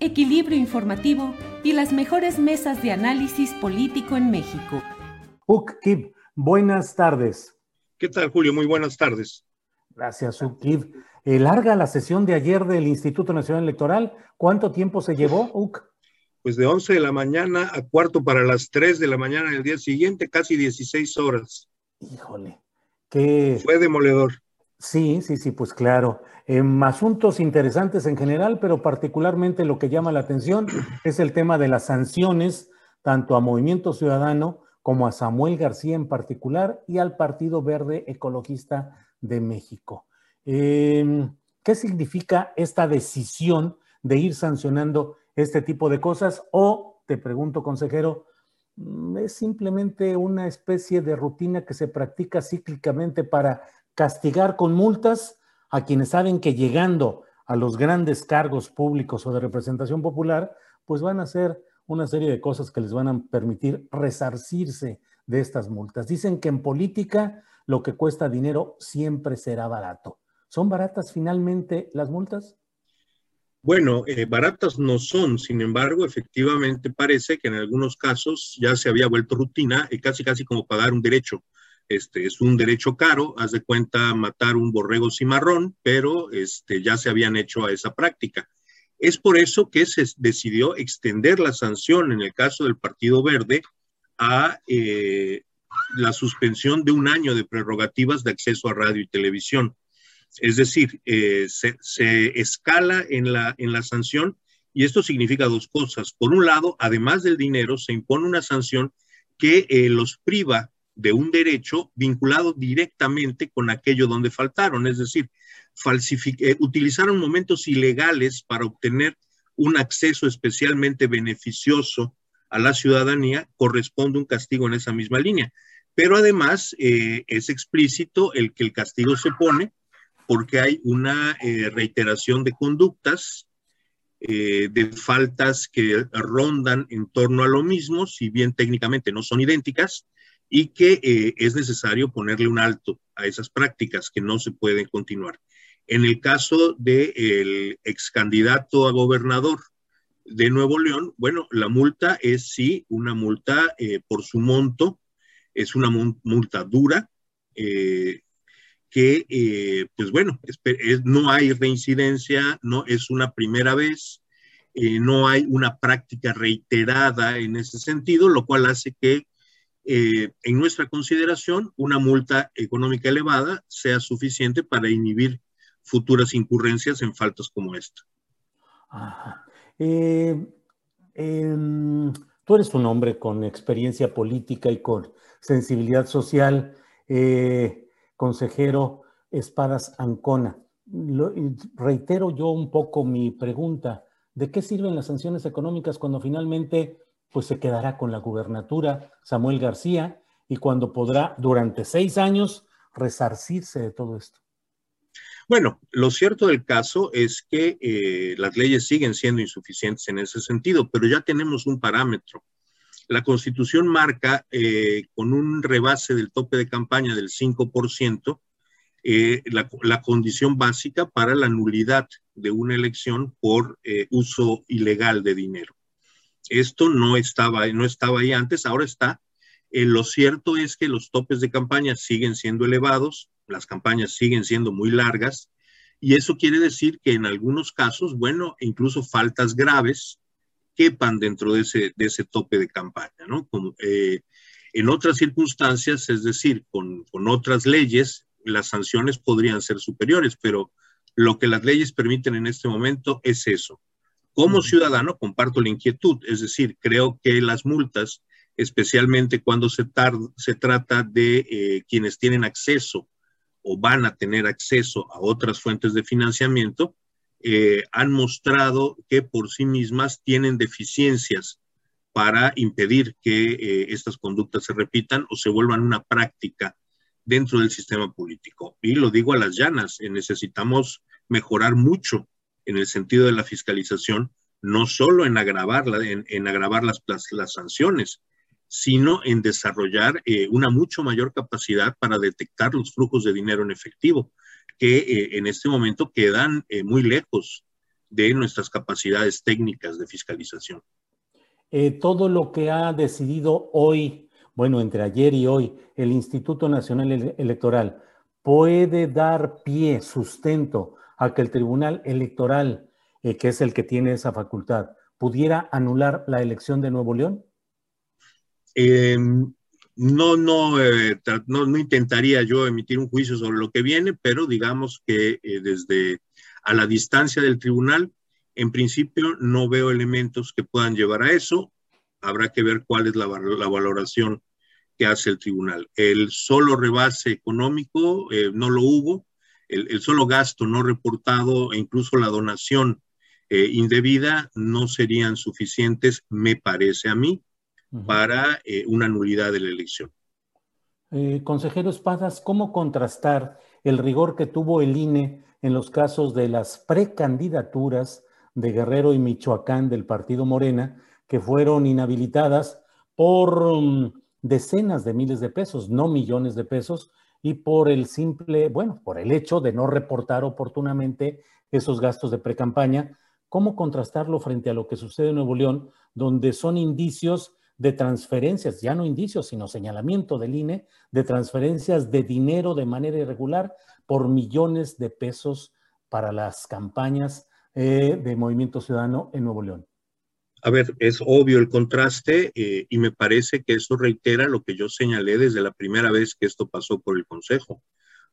equilibrio informativo y las mejores mesas de análisis político en México. Ukib, buenas tardes. ¿Qué tal, Julio? Muy buenas tardes. Gracias, Ukib. Eh, larga la sesión de ayer del Instituto Nacional Electoral. ¿Cuánto tiempo se llevó, Uk? Pues de 11 de la mañana a cuarto para las 3 de la mañana del día siguiente, casi 16 horas. Híjole, qué... Fue demoledor. Sí, sí, sí, pues claro. Eh, asuntos interesantes en general, pero particularmente lo que llama la atención es el tema de las sanciones, tanto a Movimiento Ciudadano como a Samuel García en particular y al Partido Verde Ecologista de México. Eh, ¿Qué significa esta decisión de ir sancionando este tipo de cosas? O, te pregunto, consejero, mm, ¿es simplemente una especie de rutina que se practica cíclicamente para castigar con multas a quienes saben que llegando a los grandes cargos públicos o de representación popular, pues van a hacer una serie de cosas que les van a permitir resarcirse de estas multas. Dicen que en política lo que cuesta dinero siempre será barato. ¿Son baratas finalmente las multas? Bueno, eh, baratas no son, sin embargo, efectivamente parece que en algunos casos ya se había vuelto rutina, y casi casi como pagar un derecho. Este, es un derecho caro, haz de cuenta matar un borrego cimarrón, pero este, ya se habían hecho a esa práctica. Es por eso que se decidió extender la sanción en el caso del Partido Verde a eh, la suspensión de un año de prerrogativas de acceso a radio y televisión. Es decir, eh, se, escala en la, en la sanción y esto significa dos cosas. Por un lado, además del dinero, se impone una sanción que eh, los priva de un derecho vinculado directamente con aquello donde faltaron, es decir, eh, utilizaron momentos ilegales para obtener un acceso especialmente beneficioso a la ciudadanía, corresponde un castigo en esa misma línea. Pero además eh, es explícito el que el castigo se pone porque hay una eh, reiteración de conductas, de faltas que rondan en torno a lo mismo, si bien técnicamente no son idénticas, y que eh, es necesario ponerle un alto a esas prácticas que no se pueden continuar. En el caso del ex candidato a gobernador de Nuevo León, bueno, la multa es sí una multa eh, por su monto, es una multa dura, eh, que, pues bueno, no hay reincidencia, no es una primera vez, no hay una práctica reiterada en ese sentido, lo cual hace que eh, en nuestra consideración, una multa económica elevada sea suficiente para inhibir futuras incurrencias en faltas como esta. Eh, eh, tú eres un hombre con experiencia política y con sensibilidad social, eh, consejero Espadas Ancona. Reitero yo un poco mi pregunta. ¿De qué sirven las sanciones económicas cuando finalmente pues se quedará con la gubernatura Samuel García y cuando podrá durante seis años resarcirse de todo esto. Bueno, lo cierto del caso es que eh, las leyes siguen siendo insuficientes en ese sentido, pero ya tenemos un parámetro. La constitución marca eh, con un rebase del tope de campaña del 5% eh, la, la condición básica para la nulidad de una elección por eh, uso ilegal de dinero. Esto no estaba, no estaba ahí antes, ahora está. Eh, lo cierto es que los topes de campaña siguen siendo elevados, las campañas siguen siendo muy largas, y eso quiere decir que en algunos casos, bueno, incluso faltas graves quepan dentro de ese, de ese tope de campaña, ¿no? Eh, en otras circunstancias, es decir, con, con otras leyes, las sanciones podrían ser superiores, pero lo que las leyes permiten en este momento es eso. Como ciudadano comparto la inquietud, es decir, creo que las multas, especialmente cuando se, se trata de eh, quienes tienen acceso o van a tener acceso a otras fuentes de financiamiento, eh, han mostrado que por sí mismas tienen deficiencias para impedir que eh, estas conductas se repitan o se vuelvan una práctica dentro del sistema político. Y lo digo a las llanas, necesitamos mejorar mucho en el sentido de la fiscalización, no solo en agravar, en, agravar las, las, sanciones, sino en desarrollar eh, una mucho mayor capacidad para detectar los flujos de dinero en efectivo, que eh, en este momento quedan muy lejos de nuestras capacidades técnicas de fiscalización. todo lo que ha decidido hoy bueno, entre ayer y hoy, el Instituto Nacional Electoral puede dar pie, sustento a que el Tribunal Electoral, eh, que es el que tiene esa facultad, pudiera anular la elección de Nuevo León? Em, no, no, eh, no, no, intentaría yo emitir un juicio sobre lo que viene, pero digamos que eh, desde a la distancia del tribunal, en principio no veo elementos que puedan llevar a eso habrá que ver cuál es la, valoración que hace el tribunal. El solo rebase económico eh, no lo hubo, el, solo gasto no reportado e incluso la donación eh, indebida no serían suficientes, me parece a mí, para eh, una nulidad de la elección. consejero Espadas, ¿cómo contrastar el rigor que tuvo el INE en los casos de las precandidaturas de Guerrero y Michoacán del partido Morena que fueron inhabilitadas por mm, decenas de miles de pesos, no millones de pesos, y por el simple, bueno, por el hecho de no reportar oportunamente esos gastos de precampaña. ¿Cómo contrastarlo frente a lo que sucede en Nuevo León, donde son indicios de transferencias, ya no indicios, sino señalamiento del INE, de transferencias de dinero de manera irregular por millones de pesos para las campañas eh, de Movimiento Ciudadano en Nuevo León? A ver, es obvio el contraste eh, y me parece que eso reitera lo que yo señalé desde la primera vez que esto pasó por el Consejo.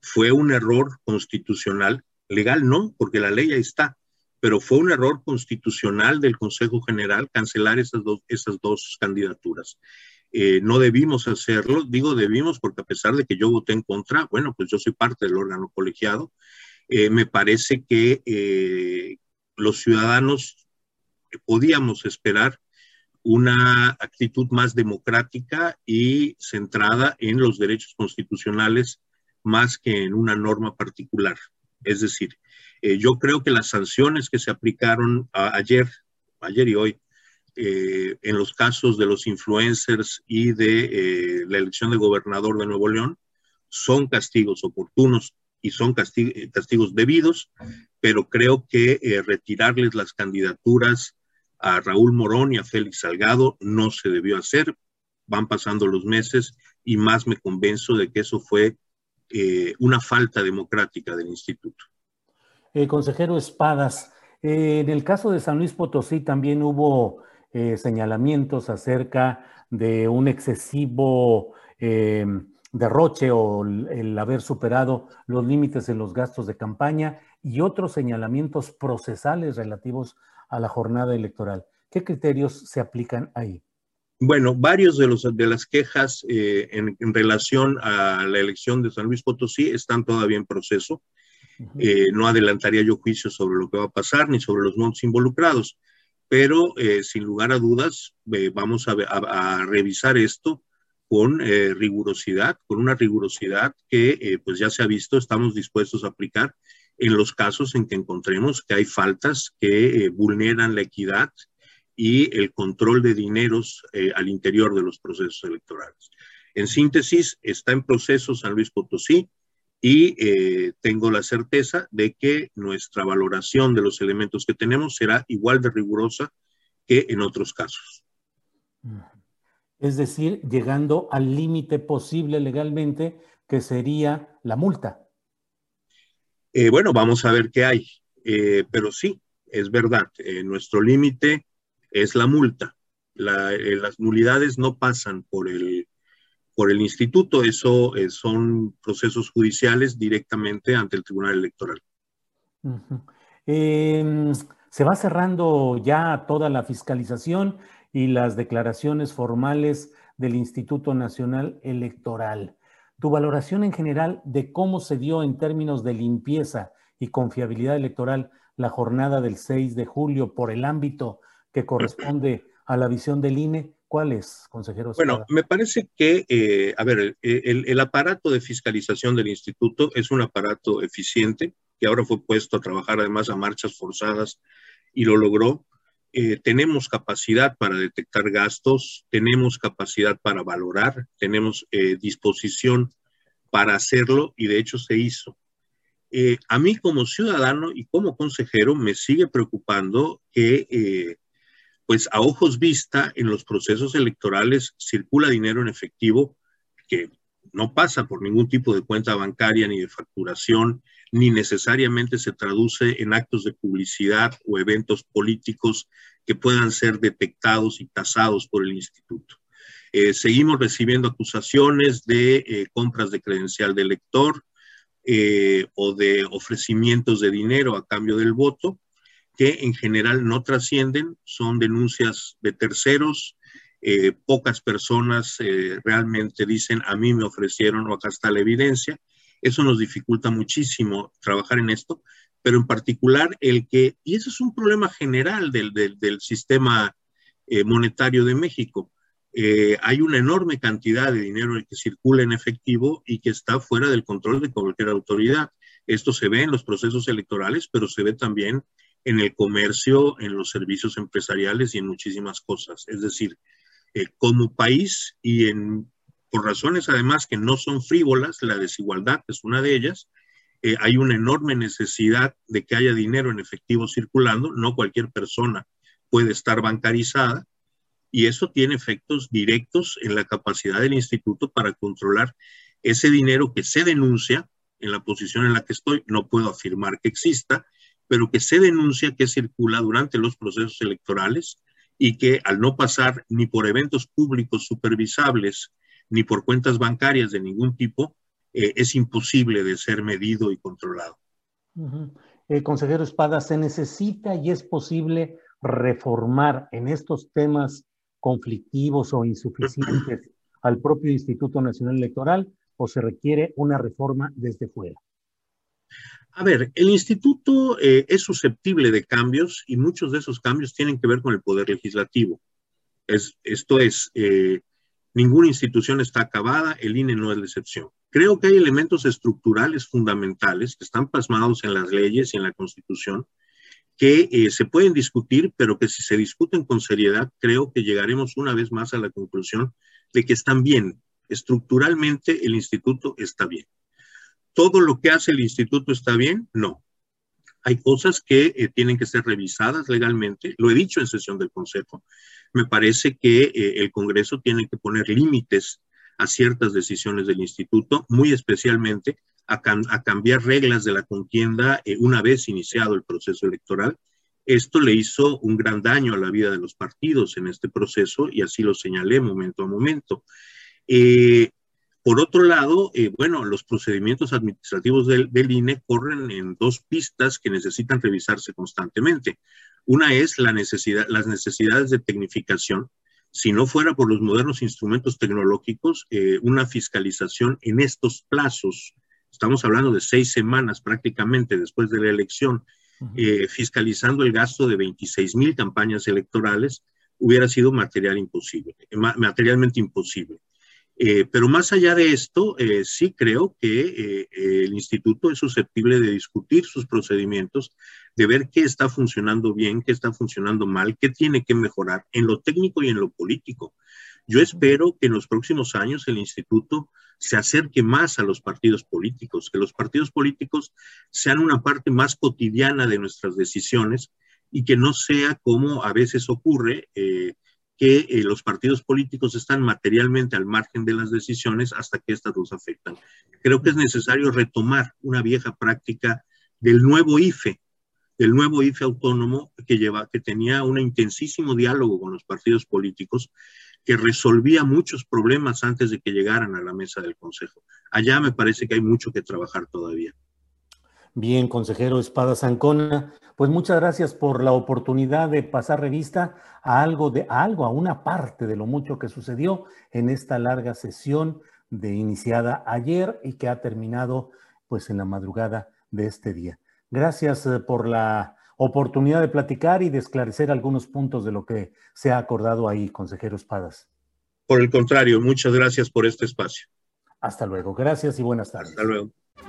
Fue un error constitucional, legal no, porque la ley ahí está, pero fue un error constitucional del Consejo General cancelar esas dos, esas dos candidaturas. Eh, no debimos hacerlo, digo debimos porque a pesar de que yo voté en contra, bueno, pues yo soy parte del órgano colegiado, eh, me parece que los ciudadanos podíamos esperar una actitud más democrática y centrada en los derechos constitucionales más que en una norma particular. Es decir, eh, yo creo que las sanciones que se aplicaron ayer, ayer y hoy, eh, en los casos de los influencers y de eh, la elección de gobernador de Nuevo León, son castigos oportunos y son castigos debidos, pero creo que retirarles las candidaturas a Raúl Morón y a Félix Salgado no se debió hacer. Van pasando los meses y más me convenzo de que eso fue eh, una falta democrática del instituto. Eh, consejero Espadas, eh, en el caso de San Luis Potosí también hubo señalamientos acerca de un excesivo derroche o el haber superado los límites en los gastos de campaña y otros señalamientos procesales relativos a la jornada electoral. ¿Qué criterios se aplican ahí? Bueno, varios de, los, de las quejas eh, en, relación a la elección de San Luis Potosí están todavía en proceso. Eh, no adelantaría yo juicio sobre lo que va a pasar ni sobre los montos involucrados, pero eh, sin lugar a dudas vamos a, a, revisar esto con rigurosidad, con una rigurosidad que pues ya se ha visto, estamos dispuestos a aplicar en los casos en que encontremos que hay faltas que eh, vulneran la equidad y el control de dineros eh, al interior de los procesos electorales. En síntesis, está en proceso San Luis Potosí. y eh, tengo la certeza de que nuestra valoración de los elementos que tenemos será igual de rigurosa que en otros casos. Es decir, llegando al límite posible legalmente, que sería la multa. Eh, bueno, vamos a ver qué hay, eh, pero sí, es verdad, nuestro límite es la multa. las nulidades no pasan por el por el instituto. Eso eh, son procesos judiciales directamente ante el Tribunal Electoral. Em, se va cerrando ya toda la fiscalización y las declaraciones formales del Instituto Nacional Electoral. Tu valoración en general de cómo se dio en términos de limpieza y confiabilidad electoral la jornada del 6 de julio por el ámbito que corresponde a la visión del INE ¿Cuál es, consejero? Bueno, me parece que, eh, a ver, el, aparato de fiscalización del instituto es un aparato eficiente que ahora fue puesto a trabajar además a marchas forzadas y lo logró. Eh, tenemos capacidad para detectar gastos, tenemos capacidad para valorar, tenemos eh, disposición para hacerlo y de hecho se hizo. a mí como ciudadano y como consejero me sigue preocupando que pues a ojos vista en los procesos electorales circula dinero en efectivo que no pasa por ningún tipo de cuenta bancaria ni de facturación, ni necesariamente se traduce en actos de publicidad o eventos políticos que puedan ser detectados y tasados por el instituto. Eh, seguimos recibiendo acusaciones de eh, compras de credencial de elector eh, o de ofrecimientos de dinero a cambio del voto que en general no trascienden, son denuncias de terceros, eh, pocas personas eh, realmente dicen a mí me ofrecieron o acá está la evidencia. Eso nos dificulta muchísimo trabajar en esto, pero en particular el que, y eso es un problema general del, del, sistema eh, monetario de México, hay una enorme cantidad de dinero que circula en efectivo y que está fuera del control de cualquier autoridad. Esto se ve en los procesos electorales, pero se ve también en el comercio, en los servicios empresariales y en muchísimas cosas. Es decir, eh, como país y por razones además que no son frívolas, la desigualdad es una de ellas, eh, hay una enorme necesidad de que haya dinero en efectivo circulando, no cualquier persona puede estar bancarizada y eso tiene efectos directos en la capacidad del instituto para controlar ese dinero que se denuncia en la posición en la que estoy, no puedo afirmar que exista, pero que se denuncia que circula durante los procesos electorales y que al no pasar ni por eventos públicos supervisables ni por cuentas bancarias de ningún tipo, eh, es imposible de ser medido y controlado. Eh, consejero Espada, ¿se necesita y es posible reformar en estos temas conflictivos o insuficientes al propio Instituto Nacional Electoral o se requiere una reforma desde fuera? A ver, el instituto eh, es susceptible de cambios y muchos de esos cambios tienen que ver con el poder legislativo. Es, esto es, eh, ninguna institución está acabada, el INE no es la excepción. Creo que hay elementos estructurales fundamentales que están plasmados en las leyes y en la Constitución que eh, se pueden discutir, pero que si se discuten con seriedad, creo que llegaremos una vez más a la conclusión de que están bien. Estructuralmente el instituto está bien todo lo que hace el instituto está bien, no. Hay cosas que eh, tienen que ser revisadas legalmente. Lo he dicho en sesión del Consejo. Me parece que eh, el Congreso tiene que poner límites a ciertas decisiones del instituto, muy especialmente a, cambiar reglas de la contienda eh, una vez iniciado el proceso electoral. Esto le hizo un gran daño a la vida de los partidos en este proceso y así lo señalé momento a momento. Por otro lado, eh, bueno, los procedimientos administrativos del, INE corren en dos pistas que necesitan revisarse constantemente. Una es la necesidad, las necesidades de tecnificación. Si no fuera por los modernos instrumentos tecnológicos, eh, una fiscalización en estos plazos, estamos hablando de seis semanas prácticamente después de la elección, eh, fiscalizando el gasto de 26 mil campañas electorales, hubiera sido material imposible, materialmente imposible. Eh, pero más allá de esto, eh, sí creo que eh, el instituto es susceptible de discutir sus procedimientos, de ver qué está funcionando bien, qué está funcionando mal, qué tiene que mejorar en lo técnico y en lo político. Yo espero que en los próximos años el instituto se acerque más a los partidos políticos, que los partidos políticos sean una parte más cotidiana de nuestras decisiones y que no sea como a veces ocurre, eh, que eh, los partidos políticos están materialmente al margen de las decisiones hasta que éstas los afectan. Creo que es necesario retomar una vieja práctica del nuevo IFE, del nuevo IFE autónomo que, lleva, que tenía un intensísimo diálogo con los partidos políticos, que resolvía muchos problemas antes de que llegaran a la mesa del Consejo. Allá me parece que hay mucho que trabajar todavía. Bien, consejero Espada Zancona, pues muchas gracias por la oportunidad de pasar revista a algo de a algo, a una parte de lo mucho que sucedió en esta larga sesión de iniciada ayer y que ha terminado pues en la madrugada de este día. Gracias eh, por la oportunidad de platicar y de esclarecer algunos puntos de lo que se ha acordado ahí, consejero Espadas. Por el contrario, muchas gracias por este espacio. Hasta luego, gracias y buenas tardes. Hasta luego.